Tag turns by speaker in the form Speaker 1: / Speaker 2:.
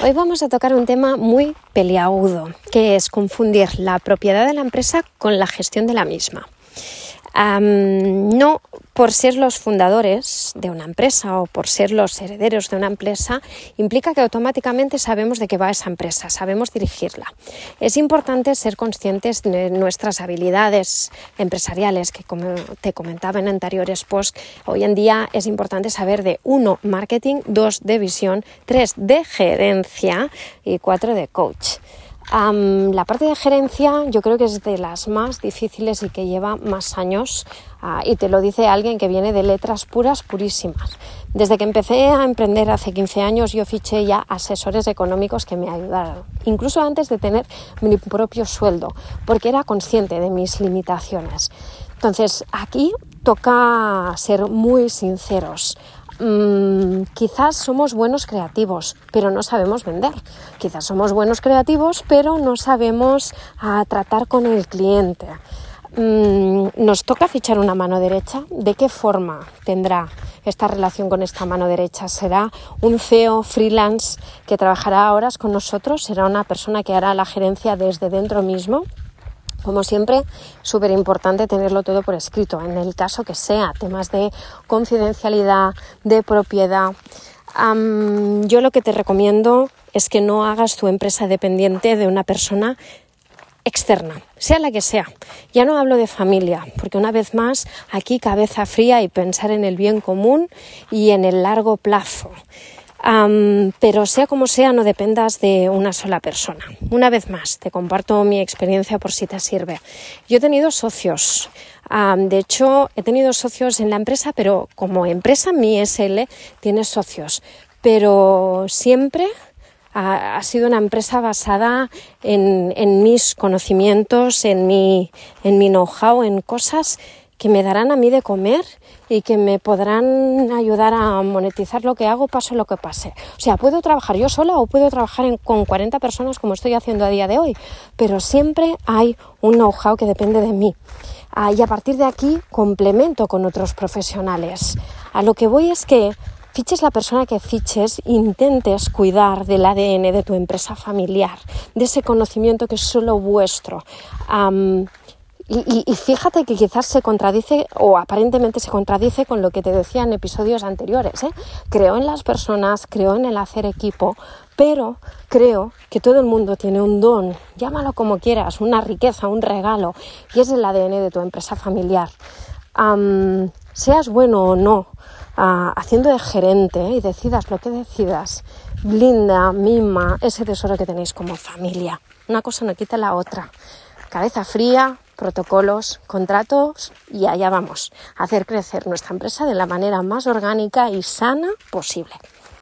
Speaker 1: Hoy vamos a tocar un tema muy peliagudo, que es confundir la propiedad de la empresa con la gestión de la misma no por ser los fundadores de una empresa o por ser los herederos de una empresa implica que automáticamente sabemos de qué va esa empresa, sabemos dirigirla. Es importante ser conscientes de nuestras habilidades empresariales, que como te comentaba en anteriores posts, hoy en día es importante saber de uno, marketing, dos, de visión, tres, de gerencia y cuatro, de coach la parte de gerencia yo creo que es de las más difíciles y que lleva más años ah, y te lo dice alguien que viene de letras puras, purísimas. Desde que empecé a emprender hace 15 años yo fiché ya asesores económicos que me ayudaron, incluso antes de tener mi propio sueldo, porque era consciente de mis limitaciones. Entonces aquí toca ser muy sinceros. Mm, quizás somos buenos creativos, pero no sabemos vender. Quizás somos buenos creativos, pero no sabemos ah, tratar con el cliente. Mm, nos toca fichar una mano derecha. ¿De qué forma tendrá esta relación con esta mano derecha? ¿Será un CEO freelance que trabajará horas con nosotros? ¿Será una persona que hará la gerencia desde dentro mismo? Como siempre, súper importante tenerlo todo por escrito, en el caso que sea, temas de confidencialidad, de propiedad. yo lo que te recomiendo es que no hagas tu empresa dependiente de una persona externa, sea la que sea. Ya no hablo de familia, porque una vez más aquí cabeza fría y pensar en el bien común y en el largo plazo pero sea como sea, no dependas de una sola persona. Una vez más, te comparto mi experiencia por si te sirve. Yo he tenido socios. de hecho, he tenido socios en la empresa, pero como empresa, mi SL tiene socios. Pero siempre ha, sido una empresa basada en, en mis conocimientos, en mi, en mi know-how, en cosas que me darán a mí de comer y que me podrán ayudar a monetizar lo que hago, pase lo que pase. O sea, puedo trabajar yo sola o puedo trabajar con 40 personas como estoy haciendo a día de hoy, pero siempre hay un know-how que depende de mí. Ah, y a partir de aquí complemento con otros profesionales. A lo que voy es que fiches la persona que fiches, intentes cuidar del ADN de tu empresa familiar, de ese conocimiento que es solo vuestro. Y, fíjate que quizás se contradice o aparentemente se contradice con lo que te decía en episodios anteriores. ¿eh? Creo en las personas, creo en el hacer equipo, pero creo que todo el mundo tiene un don, llámalo como quieras, una riqueza, un regalo, y es el ADN de tu empresa familiar. seas bueno o no, ah, haciendo de gerente ¿eh? y decidas lo que decidas, blinda, mima ese tesoro que tenéis como familia. Una cosa no quita la otra. Cabeza fría, protocolos, contratos y allá vamos, a hacer crecer nuestra empresa de la manera más orgánica y sana posible.